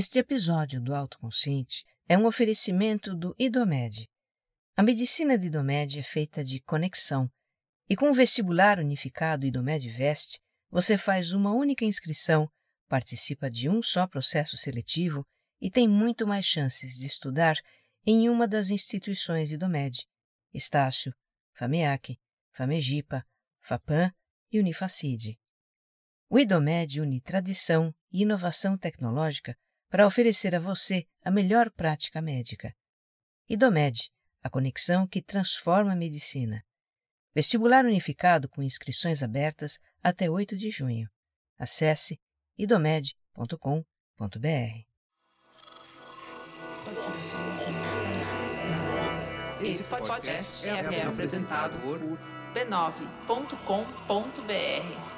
Este episódio do Autoconsciente é um oferecimento do IDOMED. A medicina do IDOMED é feita de conexão, e com o vestibular unificado IDOMED Vest, você faz uma única inscrição, participa de um só processo seletivo e tem muito mais chances de estudar em uma das instituições IDOMED, Estácio, FAMEAC, FAMEGIPA, FAPAM e Unifacide. O IDOMED une tradição e inovação tecnológica para oferecer a você a melhor prática médica. IDOMED, a conexão que transforma a medicina. Vestibular unificado com inscrições abertas até 8 de junho. Acesse idomed.com.br. Esse podcast é, apresentado por b9.com.br.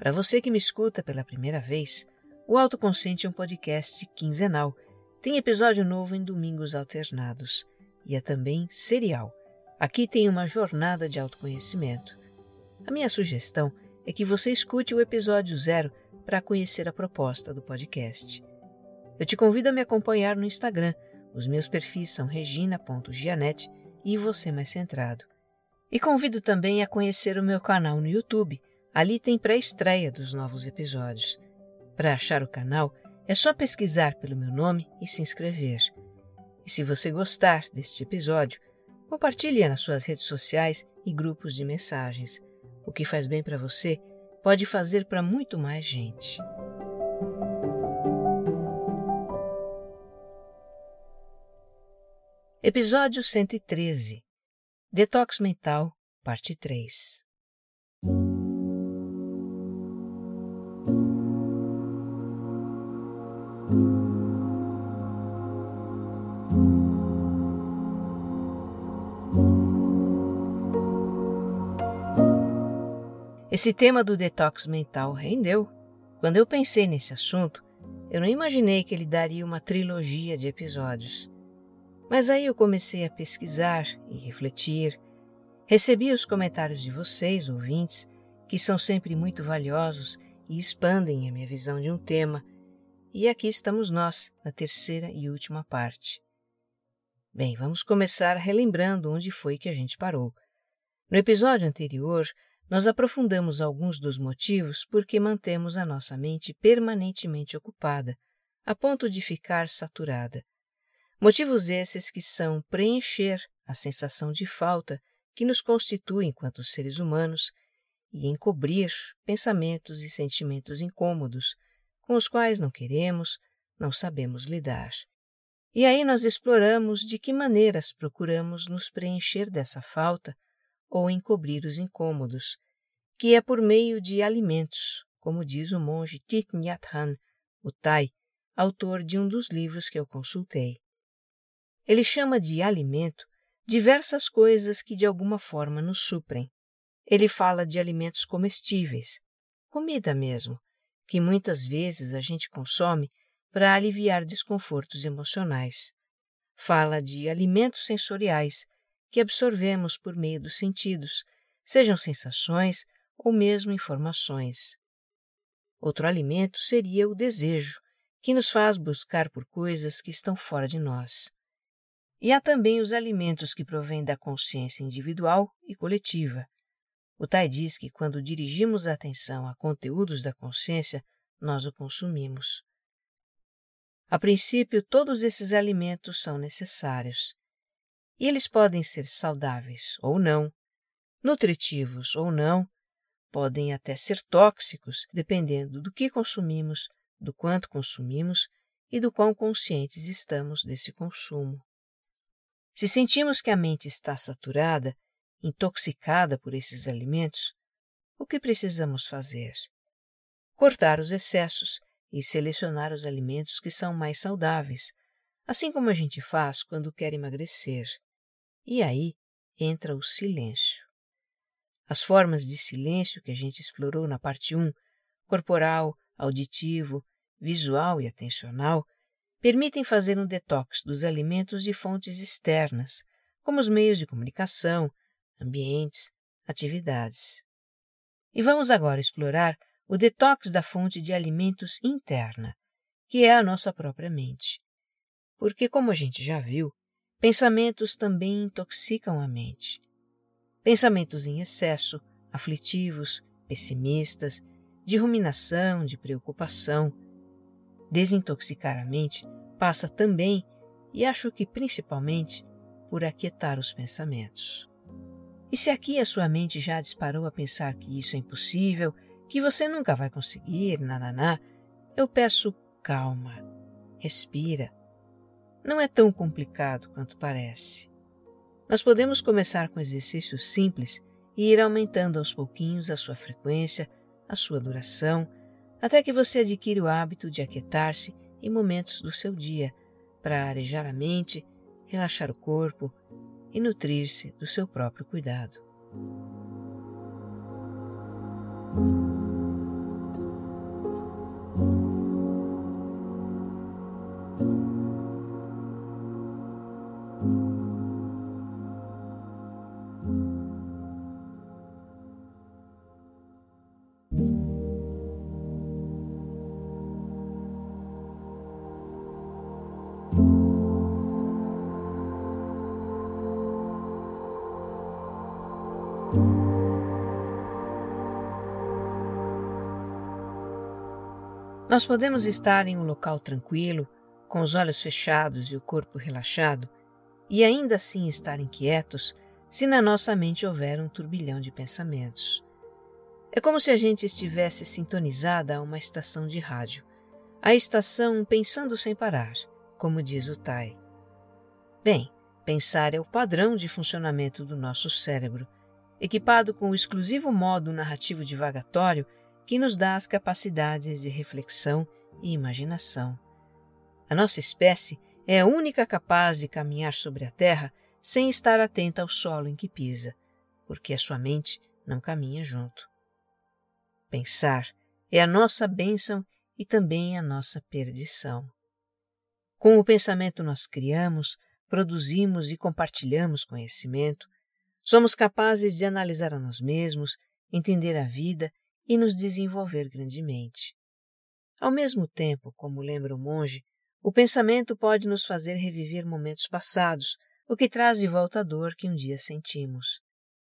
Para você que me escuta pela primeira vez, o Autoconsciente é um podcast quinzenal. Tem episódio novo em domingos alternados. E é também serial. Aqui tem uma jornada de autoconhecimento. A minha sugestão é que você escute o episódio zero para conhecer a proposta do podcast. Eu te convido a me acompanhar no Instagram. Os meus perfis são regina.gianete e você mais centrado. E convido também a conhecer o meu canal no YouTube Ali tem pré-estreia dos novos episódios. Para achar o canal, é só pesquisar pelo meu nome e se inscrever. E se você gostar deste episódio, compartilhe nas suas redes sociais e grupos de mensagens. O que faz bem para você pode fazer para muito mais gente. Episódio 113 Detox Mental, Parte 3 Esse tema do detox mental rendeu. Quando eu pensei nesse assunto, eu não imaginei que ele daria uma trilogia de episódios. Mas aí eu comecei a pesquisar e refletir. Recebi os comentários de vocês, ouvintes, que são sempre muito valiosos e expandem a minha visão de um tema. E aqui estamos nós, na terceira e última parte. Bem, vamos começar relembrando onde foi que a gente parou. No episódio anterior, nós aprofundamos alguns dos motivos por que mantemos a nossa mente permanentemente ocupada, a ponto de ficar saturada. Motivos esses que são preencher a sensação de falta que nos constitui enquanto seres humanos e encobrir pensamentos e sentimentos incômodos com os quais não queremos, não sabemos lidar. E aí nós exploramos de que maneiras procuramos nos preencher dessa falta ou encobrir os incômodos, que é por meio de alimentos, como diz o monge Thich Nhat Hanh, o Thai, autor de um dos livros que eu consultei. Ele chama de alimento diversas coisas que de alguma forma nos suprem. Ele fala de alimentos comestíveis, comida mesmo, que muitas vezes a gente consome para aliviar desconfortos emocionais. Fala de alimentos sensoriais, que absorvemos por meio dos sentidos, sejam sensações ou mesmo informações. Outro alimento seria o desejo, que nos faz buscar por coisas que estão fora de nós. E há também os alimentos que provêm da consciência individual e coletiva. O Tai diz que quando dirigimos a atenção a conteúdos da consciência, nós o consumimos. A princípio, todos esses alimentos são necessários. E eles podem ser saudáveis ou não, nutritivos ou não, podem até ser tóxicos, dependendo do que consumimos, do quanto consumimos e do quão conscientes estamos desse consumo. Se sentimos que a mente está saturada, intoxicada por esses alimentos, o que precisamos fazer? Cortar os excessos e selecionar os alimentos que são mais saudáveis, assim como a gente faz quando quer emagrecer. E aí entra o silêncio. As formas de silêncio que a gente explorou na parte 1, corporal, auditivo, visual e atencional, permitem fazer um detox dos alimentos de fontes externas, como os meios de comunicação, ambientes, atividades. E vamos agora explorar o detox da fonte de alimentos interna, que é a nossa própria mente. Porque, como a gente já viu, pensamentos também intoxicam a mente. Pensamentos em excesso, aflitivos, pessimistas, de ruminação, de preocupação. Desintoxicar a mente passa também, e acho que principalmente, por aquietar os pensamentos. E se aqui a sua mente já disparou a pensar que isso é impossível, que você nunca vai conseguir, nananá, eu peço calma, respira. Não é tão complicado quanto parece. Nós podemos começar com exercícios simples e ir aumentando aos pouquinhos a sua frequência, a sua duração, até que você adquira o hábito de aquietar-se em momentos do seu dia para arejar a mente, relaxar o corpo e nutrir-se do seu próprio cuidado. Nós podemos estar em um local tranquilo, com os olhos fechados e o corpo relaxado, e ainda assim estar inquietos se na nossa mente houver um turbilhão de pensamentos. É como se a gente estivesse sintonizada a uma estação de rádio, a estação pensando sem parar, como diz o Tai. Bem, pensar é o padrão de funcionamento do nosso cérebro, equipado com o exclusivo modo narrativo divagatório que nos dá as capacidades de reflexão e imaginação. A nossa espécie é a única capaz de caminhar sobre a Terra sem estar atenta ao solo em que pisa, porque a sua mente não caminha junto. Pensar é a nossa bênção e também a nossa perdição. Com o pensamento nós criamos, produzimos e compartilhamos conhecimento, somos capazes de analisar a nós mesmos, entender a vida e nos desenvolver grandemente. Ao mesmo tempo, como lembra o monge, o pensamento pode nos fazer reviver momentos passados, o que traz de volta a dor que um dia sentimos.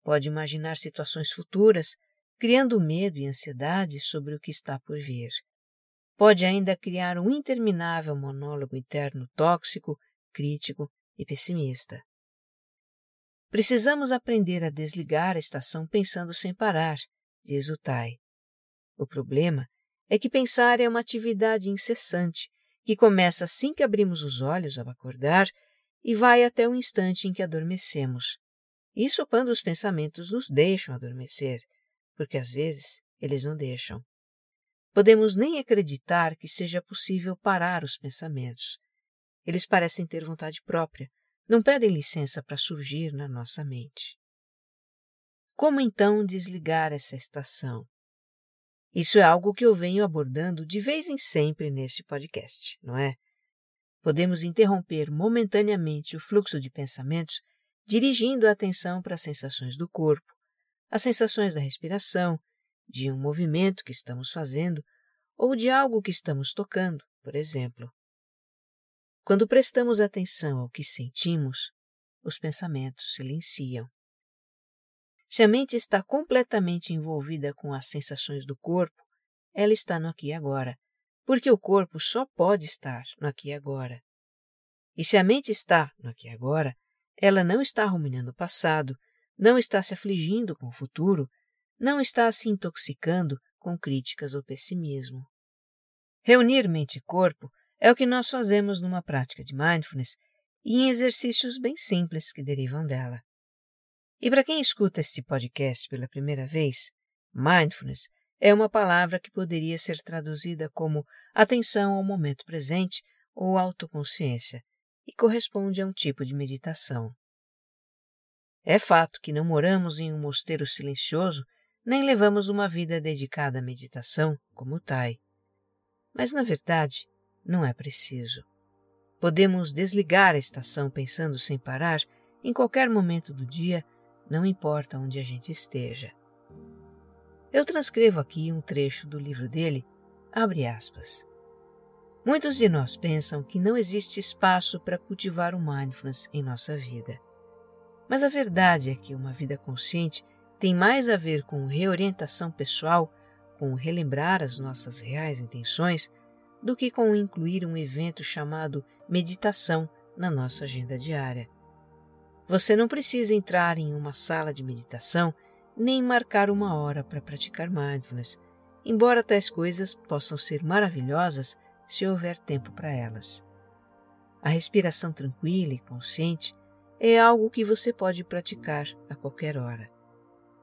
Pode imaginar situações futuras, criando medo e ansiedade sobre o que está por vir. Pode ainda criar um interminável monólogo interno tóxico, crítico e pessimista. Precisamos aprender a desligar a estação pensando sem parar, diz o Tai. O problema é que pensar é uma atividade incessante, que começa assim que abrimos os olhos ao acordar e vai até o instante em que adormecemos. Isso quando os pensamentos nos deixam adormecer, porque às vezes eles não deixam. Podemos nem acreditar que seja possível parar os pensamentos. Eles parecem ter vontade própria, não pedem licença para surgir na nossa mente. Como então desligar essa estação? Isso é algo que eu venho abordando de vez em sempre nesse podcast, não é? Podemos interromper momentaneamente o fluxo de pensamentos dirigindo a atenção para as sensações do corpo, as sensações da respiração, de um movimento que estamos fazendo ou de algo que estamos tocando, por exemplo. Quando prestamos atenção ao que sentimos, os pensamentos silenciam. Se a mente está completamente envolvida com as sensações do corpo, ela está no aqui e agora, porque o corpo só pode estar no aqui e agora. E se a mente está no aqui e agora, ela não está ruminando o passado, não está se afligindo com o futuro, não está se intoxicando com críticas ou pessimismo. Reunir mente e corpo é o que nós fazemos numa prática de mindfulness e em exercícios bem simples que derivam dela. E para quem escuta este podcast pela primeira vez, mindfulness é uma palavra que poderia ser traduzida como atenção ao momento presente ou autoconsciência e corresponde a um tipo de meditação. É fato que não moramos em um mosteiro silencioso nem levamos uma vida dedicada à meditação como o Tai. Mas, na verdade, não é preciso. Podemos desligar a estação pensando sem parar em qualquer momento do dia, não importa onde a gente esteja. Eu transcrevo aqui um trecho do livro dele, abre aspas. Muitos de nós pensam que não existe espaço para cultivar o mindfulness em nossa vida. Mas a verdade é que uma vida consciente tem mais a ver com reorientação pessoal, com relembrar as nossas reais intenções, do que com incluir um evento chamado meditação na nossa agenda diária. Você não precisa entrar em uma sala de meditação nem marcar uma hora para praticar mindfulness, embora tais coisas possam ser maravilhosas se houver tempo para elas. A respiração tranquila e consciente é algo que você pode praticar a qualquer hora.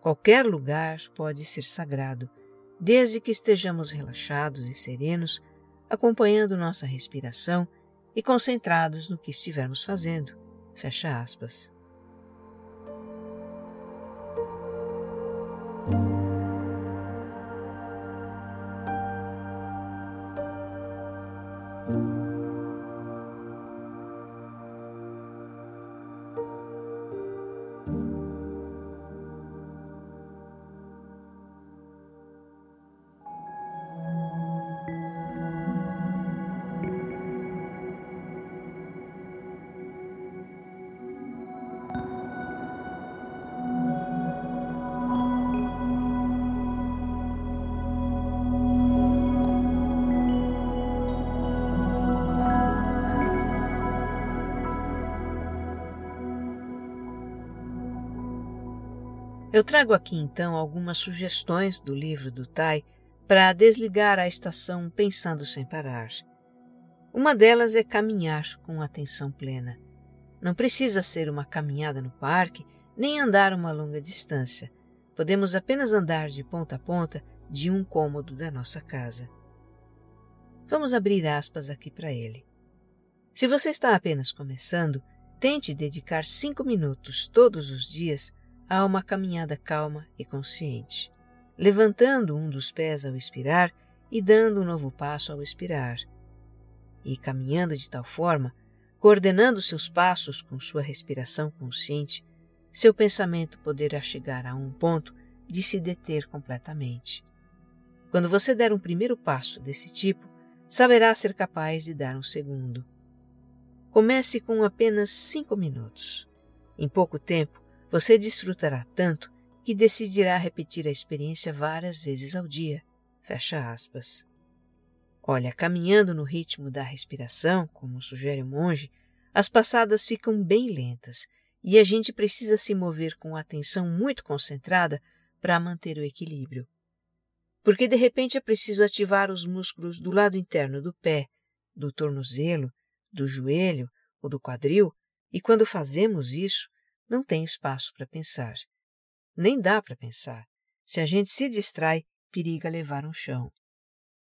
Qualquer lugar pode ser sagrado, desde que estejamos relaxados e serenos, acompanhando nossa respiração e concentrados no que estivermos fazendo. Fecha aspas. Eu trago aqui então algumas sugestões do livro do Tai para desligar a estação pensando sem parar. Uma delas é caminhar com atenção plena. Não precisa ser uma caminhada no parque, nem andar uma longa distância. Podemos apenas andar de ponta a ponta de um cômodo da nossa casa. Vamos abrir aspas aqui para ele. Se você está apenas começando, tente dedicar cinco minutos todos os dias a uma caminhada calma e consciente, levantando um dos pés ao expirar e dando um novo passo ao expirar, e caminhando de tal forma, coordenando seus passos com sua respiração consciente, seu pensamento poderá chegar a um ponto de se deter completamente. Quando você der um primeiro passo desse tipo, saberá ser capaz de dar um segundo. Comece com apenas cinco minutos. Em pouco tempo, você desfrutará tanto que decidirá repetir a experiência várias vezes ao dia. Fecha aspas. Olha, caminhando no ritmo da respiração, como sugere o monge, as passadas ficam bem lentas e a gente precisa se mover com atenção muito concentrada para manter o equilíbrio. Porque de repente é preciso ativar os músculos do lado interno do pé, do tornozelo, do joelho ou do quadril, e quando fazemos isso, não tem espaço para pensar. Nem dá para pensar. Se a gente se distrai, periga levar um chão.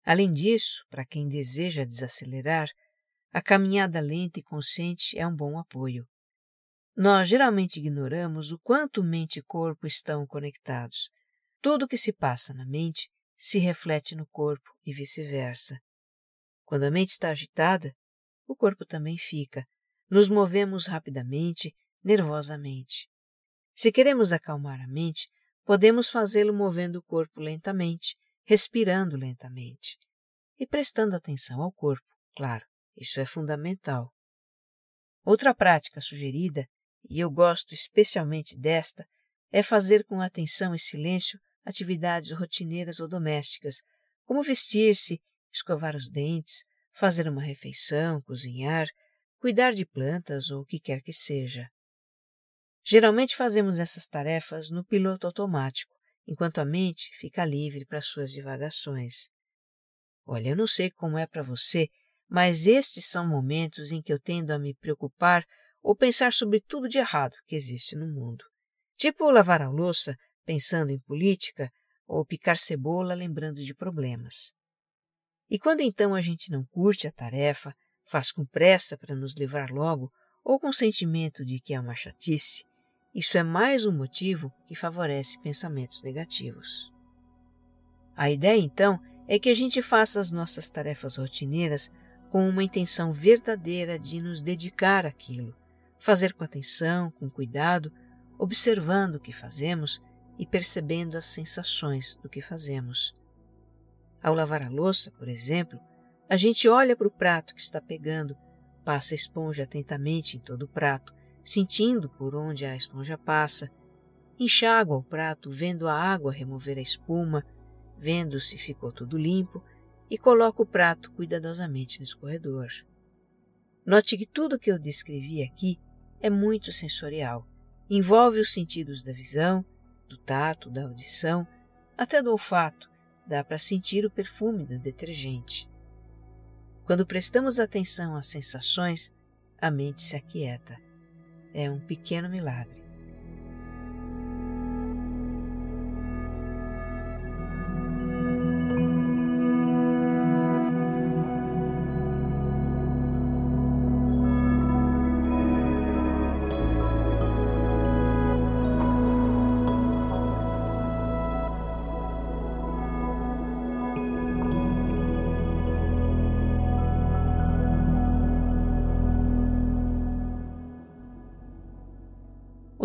Além disso, para quem deseja desacelerar, a caminhada lenta e consciente é um bom apoio. Nós geralmente ignoramos o quanto mente e corpo estão conectados. Tudo o que se passa na mente se reflete no corpo e vice-versa. Quando a mente está agitada, o corpo também fica. Nos movemos rapidamente nervosamente. Se queremos acalmar a mente, podemos fazê-lo movendo o corpo lentamente, respirando lentamente e prestando atenção ao corpo, claro, isso é fundamental. Outra prática sugerida, e eu gosto especialmente desta, é fazer com atenção e silêncio atividades rotineiras ou domésticas, como vestir-se, escovar os dentes, fazer uma refeição, cozinhar, cuidar de plantas ou o que quer que seja. Geralmente fazemos essas tarefas no piloto automático, enquanto a mente fica livre para suas divagações. Olha, eu não sei como é para você, mas estes são momentos em que eu tendo a me preocupar ou pensar sobre tudo de errado que existe no mundo. Tipo lavar a louça pensando em política ou picar cebola lembrando de problemas. E quando então a gente não curte a tarefa, faz com pressa para nos livrar logo, ou com o sentimento de que é uma chatice, isso é mais um motivo que favorece pensamentos negativos. A ideia então é que a gente faça as nossas tarefas rotineiras com uma intenção verdadeira de nos dedicar àquilo, fazer com atenção, com cuidado, observando o que fazemos e percebendo as sensações do que fazemos. Ao lavar a louça, por exemplo, a gente olha para o prato que está pegando, passa a esponja atentamente em todo o prato, sentindo por onde a esponja passa, enxágua o prato, vendo a água remover a espuma, vendo se ficou tudo limpo e coloca o prato cuidadosamente no escorredor. Note que tudo que eu descrevi aqui é muito sensorial. Envolve os sentidos da visão, do tato, da audição, até do olfato. Dá para sentir o perfume do detergente. Quando prestamos atenção às sensações, a mente se aquieta. É um pequeno milagre.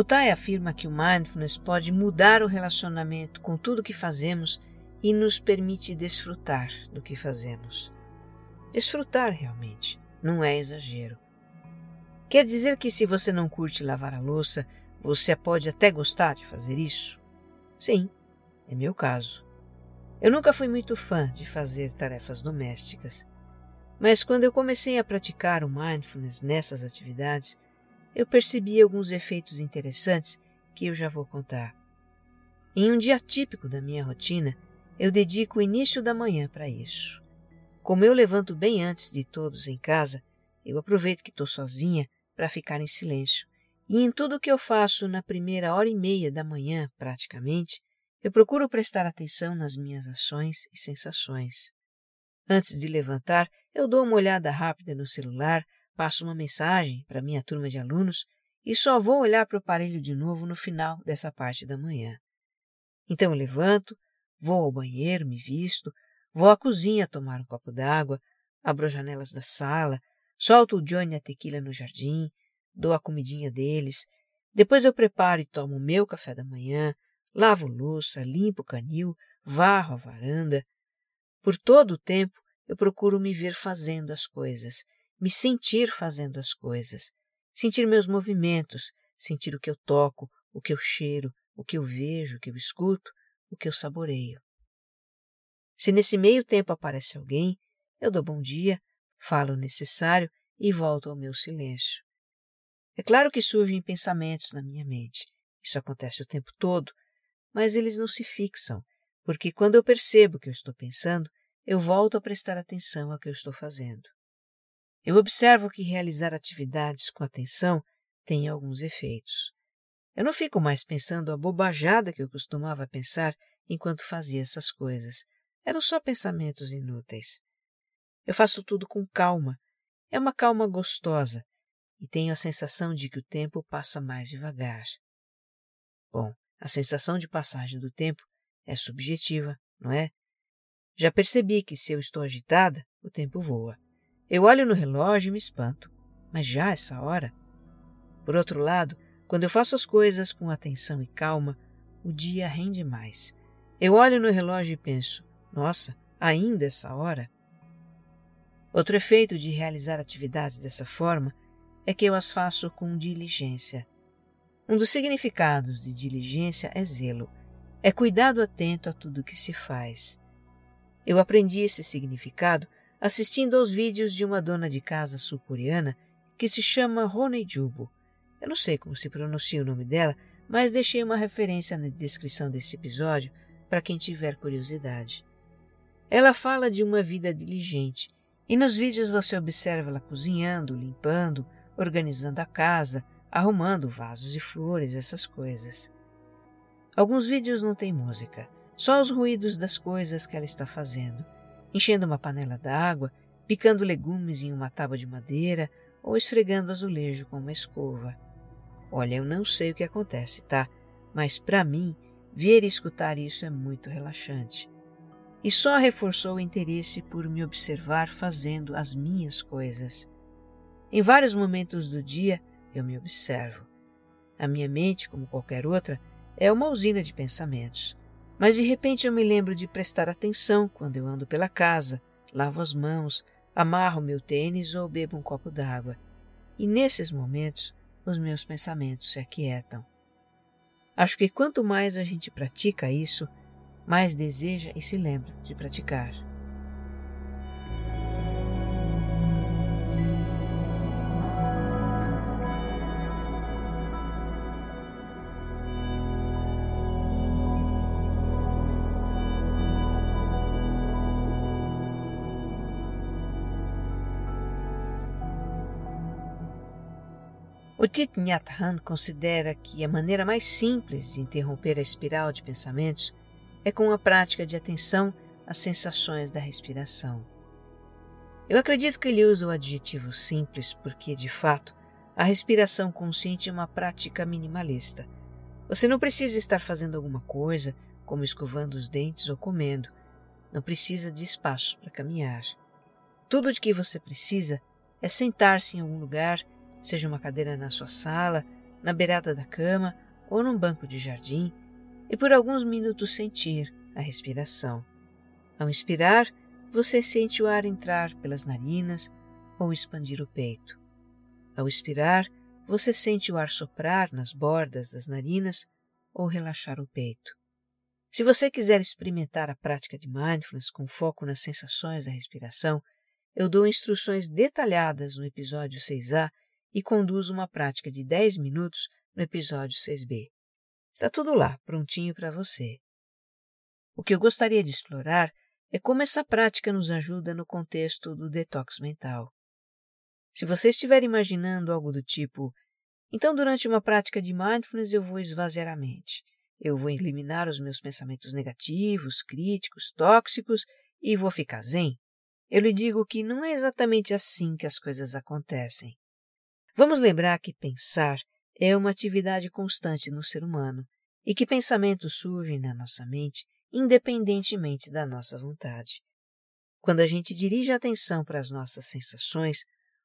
O Tai afirma que o mindfulness pode mudar o relacionamento com tudo que fazemos e nos permite desfrutar do que fazemos. Desfrutar realmente, não é exagero. Quer dizer que se você não curte lavar a louça, você pode até gostar de fazer isso? Sim, é meu caso. Eu nunca fui muito fã de fazer tarefas domésticas, mas quando eu comecei a praticar o mindfulness nessas atividades, eu percebi alguns efeitos interessantes que eu já vou contar. Em um dia típico da minha rotina, eu dedico o início da manhã para isso. Como eu levanto bem antes de todos em casa, eu aproveito que estou sozinha para ficar em silêncio. E em tudo que eu faço na primeira hora e meia da manhã, praticamente, eu procuro prestar atenção nas minhas ações e sensações. Antes de levantar, eu dou uma olhada rápida no celular passo uma mensagem para minha turma de alunos e só vou olhar para o aparelho de novo no final dessa parte da manhã. Então eu levanto, vou ao banheiro, me visto, vou à cozinha tomar um copo d'água, abro as janelas da sala, solto o Johnny a tequila no jardim, dou a comidinha deles, depois eu preparo e tomo o meu café da manhã, lavo louça, limpo o canil, varro a varanda. Por todo o tempo eu procuro me ver fazendo as coisas me sentir fazendo as coisas, sentir meus movimentos, sentir o que eu toco, o que eu cheiro, o que eu vejo, o que eu escuto, o que eu saboreio. Se nesse meio tempo aparece alguém, eu dou bom dia, falo o necessário e volto ao meu silêncio. É claro que surgem pensamentos na minha mente. Isso acontece o tempo todo, mas eles não se fixam, porque quando eu percebo que eu estou pensando, eu volto a prestar atenção ao que eu estou fazendo. Eu observo que realizar atividades com atenção tem alguns efeitos. Eu não fico mais pensando a bobajada que eu costumava pensar enquanto fazia essas coisas. Eram só pensamentos inúteis. Eu faço tudo com calma. É uma calma gostosa e tenho a sensação de que o tempo passa mais devagar. Bom, a sensação de passagem do tempo é subjetiva, não é? Já percebi que se eu estou agitada, o tempo voa. Eu olho no relógio e me espanto. Mas já essa hora? Por outro lado, quando eu faço as coisas com atenção e calma, o dia rende mais. Eu olho no relógio e penso: nossa, ainda essa hora? Outro efeito de realizar atividades dessa forma é que eu as faço com diligência. Um dos significados de diligência é zelo, é cuidado atento a tudo que se faz. Eu aprendi esse significado assistindo aos vídeos de uma dona de casa sul-coreana que se chama Rone Jubo. Eu não sei como se pronuncia o nome dela, mas deixei uma referência na descrição desse episódio para quem tiver curiosidade. Ela fala de uma vida diligente e nos vídeos você observa ela cozinhando, limpando, organizando a casa, arrumando vasos de flores, essas coisas. Alguns vídeos não têm música, só os ruídos das coisas que ela está fazendo, enchendo uma panela d'água, picando legumes em uma tábua de madeira ou esfregando azulejo com uma escova. Olha, eu não sei o que acontece, tá? Mas para mim, ver e escutar isso é muito relaxante. E só reforçou o interesse por me observar fazendo as minhas coisas. Em vários momentos do dia, eu me observo. A minha mente, como qualquer outra, é uma usina de pensamentos. Mas de repente eu me lembro de prestar atenção quando eu ando pela casa, lavo as mãos, amarro meu tênis ou bebo um copo d'água. E nesses momentos os meus pensamentos se aquietam. Acho que quanto mais a gente pratica isso, mais deseja e se lembra de praticar. O Thich Nhat Hanh considera que a maneira mais simples de interromper a espiral de pensamentos é com a prática de atenção às sensações da respiração. Eu acredito que ele usa o adjetivo simples porque, de fato, a respiração consciente é uma prática minimalista. Você não precisa estar fazendo alguma coisa, como escovando os dentes ou comendo. Não precisa de espaço para caminhar. Tudo de que você precisa é sentar-se em algum lugar seja uma cadeira na sua sala, na beirada da cama ou num banco de jardim, e por alguns minutos sentir a respiração. Ao inspirar, você sente o ar entrar pelas narinas ou expandir o peito. Ao expirar, você sente o ar soprar nas bordas das narinas ou relaxar o peito. Se você quiser experimentar a prática de mindfulness com foco nas sensações da respiração, eu dou instruções detalhadas no episódio 6A e conduz uma prática de 10 minutos no episódio 6b. Está tudo lá, prontinho para você. O que eu gostaria de explorar é como essa prática nos ajuda no contexto do detox mental. Se você estiver imaginando algo do tipo, então durante uma prática de mindfulness eu vou esvaziar a mente, eu vou eliminar os meus pensamentos negativos, críticos, tóxicos e vou ficar zen, eu lhe digo que não é exatamente assim que as coisas acontecem. Vamos lembrar que pensar é uma atividade constante no ser humano e que pensamentos surgem na nossa mente independentemente da nossa vontade. Quando a gente dirige a atenção para as nossas sensações,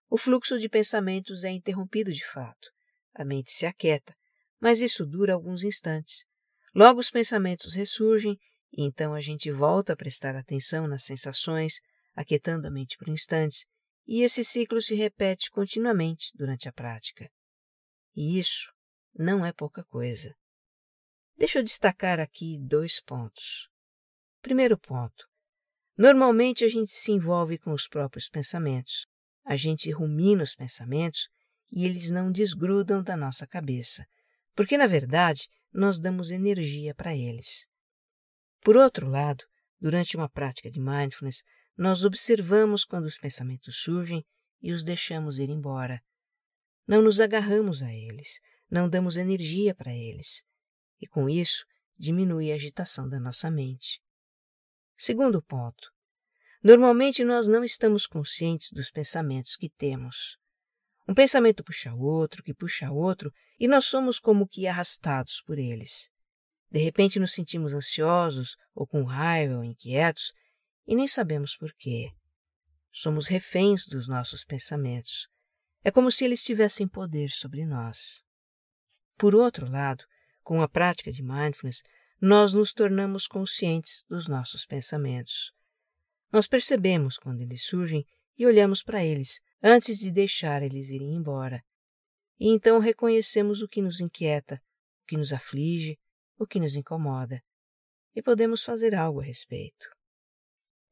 o fluxo de pensamentos é interrompido de fato. A mente se aquieta, mas isso dura alguns instantes. Logo os pensamentos ressurgem e então a gente volta a prestar atenção nas sensações, aquietando a mente por instantes e esse ciclo se repete continuamente durante a prática. E isso não é pouca coisa. Deixa eu destacar aqui dois pontos. Primeiro ponto. Normalmente a gente se envolve com os próprios pensamentos. A gente rumina os pensamentos e eles não desgrudam da nossa cabeça, porque na verdade nós damos energia para eles. Por outro lado, durante uma prática de mindfulness, nós observamos quando os pensamentos surgem e os deixamos ir embora. Não nos agarramos a eles, não damos energia para eles. E com isso, diminui a agitação da nossa mente. Segundo ponto. Normalmente nós não estamos conscientes dos pensamentos que temos. Um pensamento puxa outro, que puxa outro, e nós somos como que arrastados por eles. De repente nos sentimos ansiosos, ou com raiva, ou inquietos, e nem sabemos por quê. Somos reféns dos nossos pensamentos. É como se eles tivessem poder sobre nós. Por outro lado, com a prática de mindfulness, nós nos tornamos conscientes dos nossos pensamentos. Nós percebemos quando eles surgem e olhamos para eles antes de deixar eles irem embora. E então reconhecemos o que nos inquieta, o que nos aflige, o que nos incomoda. E podemos fazer algo a respeito.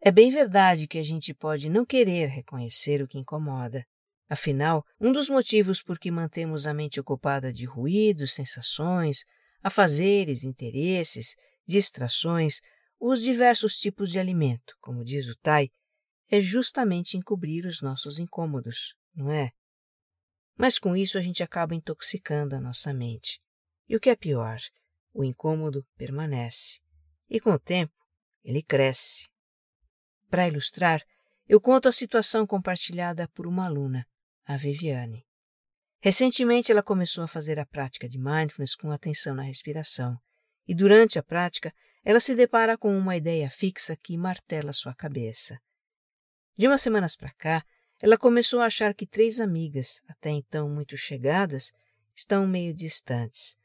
É bem verdade que a gente pode não querer reconhecer o que incomoda, Afinal, um dos motivos por que mantemos a mente ocupada de ruídos, sensações, afazeres, interesses, distrações, os diversos tipos de alimento, como diz o Tai, é justamente encobrir os nossos incômodos, não é? Mas com isso a gente acaba intoxicando a nossa mente. E o que é pior, o incômodo permanece. E com o tempo, ele cresce. Para ilustrar, eu conto a situação compartilhada por uma aluna, a Viviane. Recentemente ela começou a fazer a prática de mindfulness com atenção na respiração, e durante a prática ela se depara com uma ideia fixa que martela sua cabeça. De umas semanas para cá, ela começou a achar que três amigas, até então muito chegadas, estão meio distantes.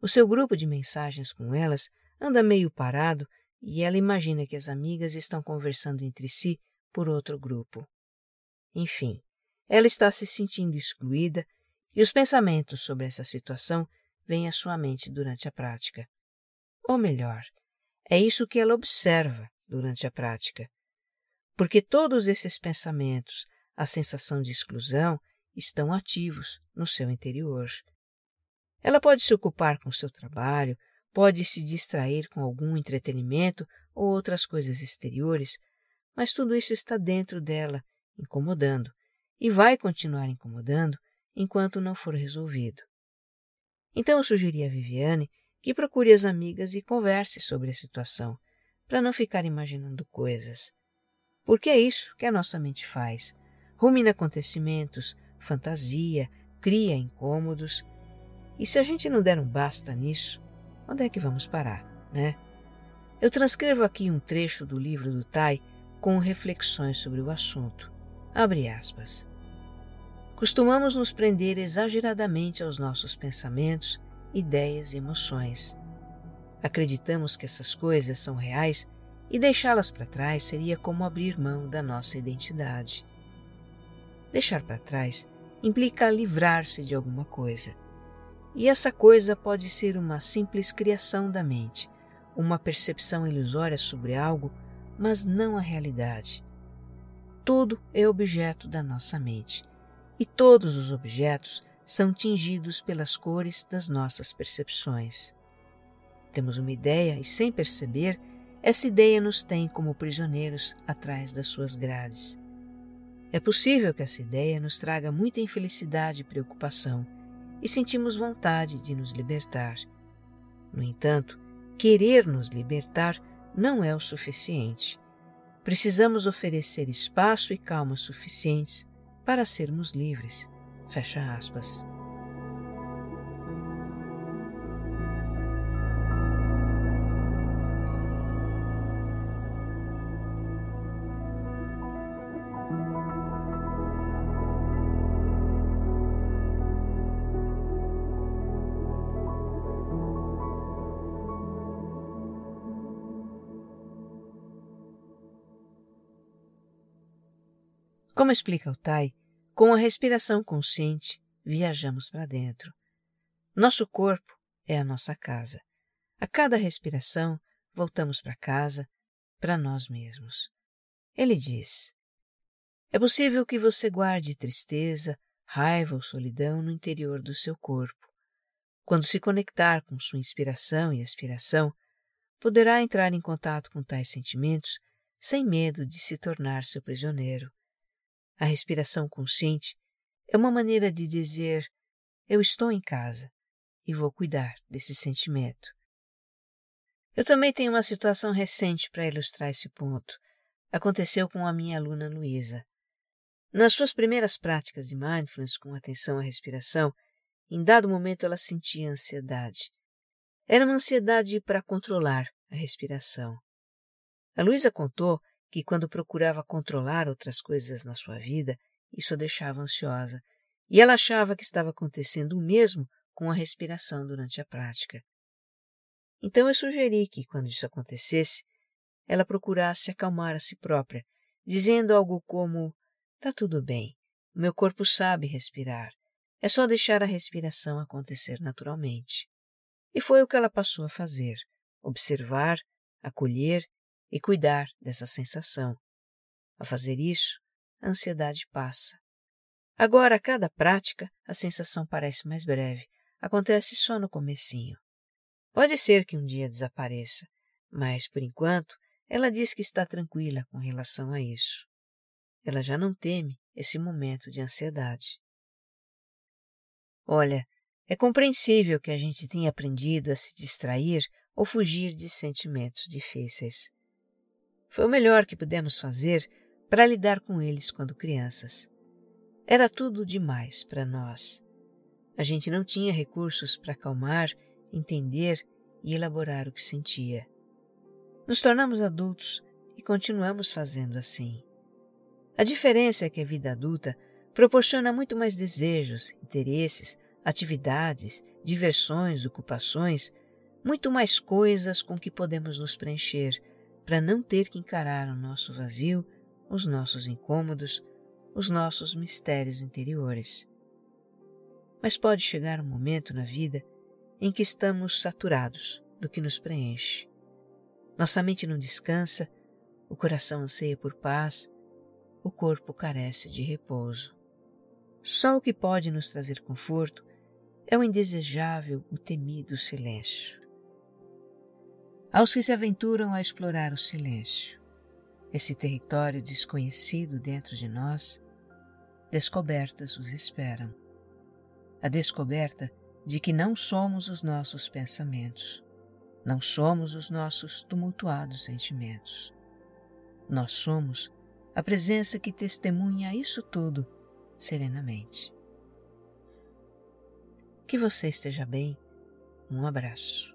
O seu grupo de mensagens com elas anda meio parado e ela imagina que as amigas estão conversando entre si por outro grupo. Enfim, ela está se sentindo excluída e os pensamentos sobre essa situação vêm à sua mente durante a prática. Ou melhor, é isso que ela observa durante a prática. Porque todos esses pensamentos, a sensação de exclusão, estão ativos no seu interior. Ela pode se ocupar com seu trabalho, pode se distrair com algum entretenimento ou outras coisas exteriores, mas tudo isso está dentro dela, incomodando, e vai continuar incomodando enquanto não for resolvido. Então eu sugeri a Viviane que procure as amigas e converse sobre a situação, para não ficar imaginando coisas. Porque é isso que a nossa mente faz. Rumina acontecimentos, fantasia, cria incômodos. E se a gente não der um basta nisso, onde é que vamos parar, né? Eu transcrevo aqui um trecho do livro do Tai com reflexões sobre o assunto. Abre aspas. Costumamos nos prender exageradamente aos nossos pensamentos ideias e emoções. Acreditamos que essas coisas são reais e deixá-las para trás seria como abrir mão da nossa identidade. Deixar para trás implica livrar-se de alguma coisa. E essa coisa pode ser uma simples criação da mente, uma percepção ilusória sobre algo, mas não a realidade. Tudo é objeto da nossa mente, e todos os objetos são tingidos pelas cores das nossas percepções. Temos uma ideia e, sem perceber, essa ideia nos tem como prisioneiros atrás das suas grades. É possível que essa ideia nos traga muita infelicidade e preocupação e sentimos vontade de nos libertar. No entanto, querer nos libertar não é o suficiente. Precisamos oferecer espaço e calma suficientes para sermos livres. Fecha aspas. Como explica o Tai, com a respiração consciente, viajamos para dentro. Nosso corpo é a nossa casa. A cada respiração, voltamos para casa, para nós mesmos. Ele diz: É possível que você guarde tristeza, raiva ou solidão no interior do seu corpo. Quando se conectar com sua inspiração e aspiração, poderá entrar em contato com tais sentimentos sem medo de se tornar seu prisioneiro. A respiração consciente é uma maneira de dizer: Eu estou em casa e vou cuidar desse sentimento. Eu também tenho uma situação recente para ilustrar esse ponto. Aconteceu com a minha aluna Luísa. Nas suas primeiras práticas de mindfulness com atenção à respiração, em dado momento ela sentia ansiedade. Era uma ansiedade para controlar a respiração. A Luísa contou que, quando procurava controlar outras coisas na sua vida, isso a deixava ansiosa, e ela achava que estava acontecendo o mesmo com a respiração durante a prática. Então eu sugeri que, quando isso acontecesse, ela procurasse acalmar a si própria, dizendo algo como: Tá tudo bem, o meu corpo sabe respirar, é só deixar a respiração acontecer naturalmente. E foi o que ela passou a fazer: observar, acolher e cuidar dessa sensação. Ao fazer isso, a ansiedade passa. Agora, a cada prática, a sensação parece mais breve. Acontece só no comecinho. Pode ser que um dia desapareça, mas, por enquanto, ela diz que está tranquila com relação a isso. Ela já não teme esse momento de ansiedade. Olha, é compreensível que a gente tenha aprendido a se distrair ou fugir de sentimentos difíceis. Foi o melhor que pudemos fazer para lidar com eles quando crianças. Era tudo demais para nós. A gente não tinha recursos para acalmar, entender e elaborar o que sentia. Nos tornamos adultos e continuamos fazendo assim. A diferença é que a vida adulta proporciona muito mais desejos, interesses, atividades, diversões, ocupações, muito mais coisas com que podemos nos preencher para não ter que encarar o nosso vazio, os nossos incômodos, os nossos mistérios interiores. Mas pode chegar um momento na vida em que estamos saturados do que nos preenche. Nossa mente não descansa, o coração anseia por paz, o corpo carece de repouso. Só o que pode nos trazer conforto é o indesejável, o temido silêncio. Aos que se aventuram a explorar o silêncio, esse território desconhecido dentro de nós, descobertas os esperam. A descoberta de que não somos os nossos pensamentos, não somos os nossos tumultuados sentimentos. Nós somos a presença que testemunha isso tudo serenamente. Que você esteja bem. Um abraço.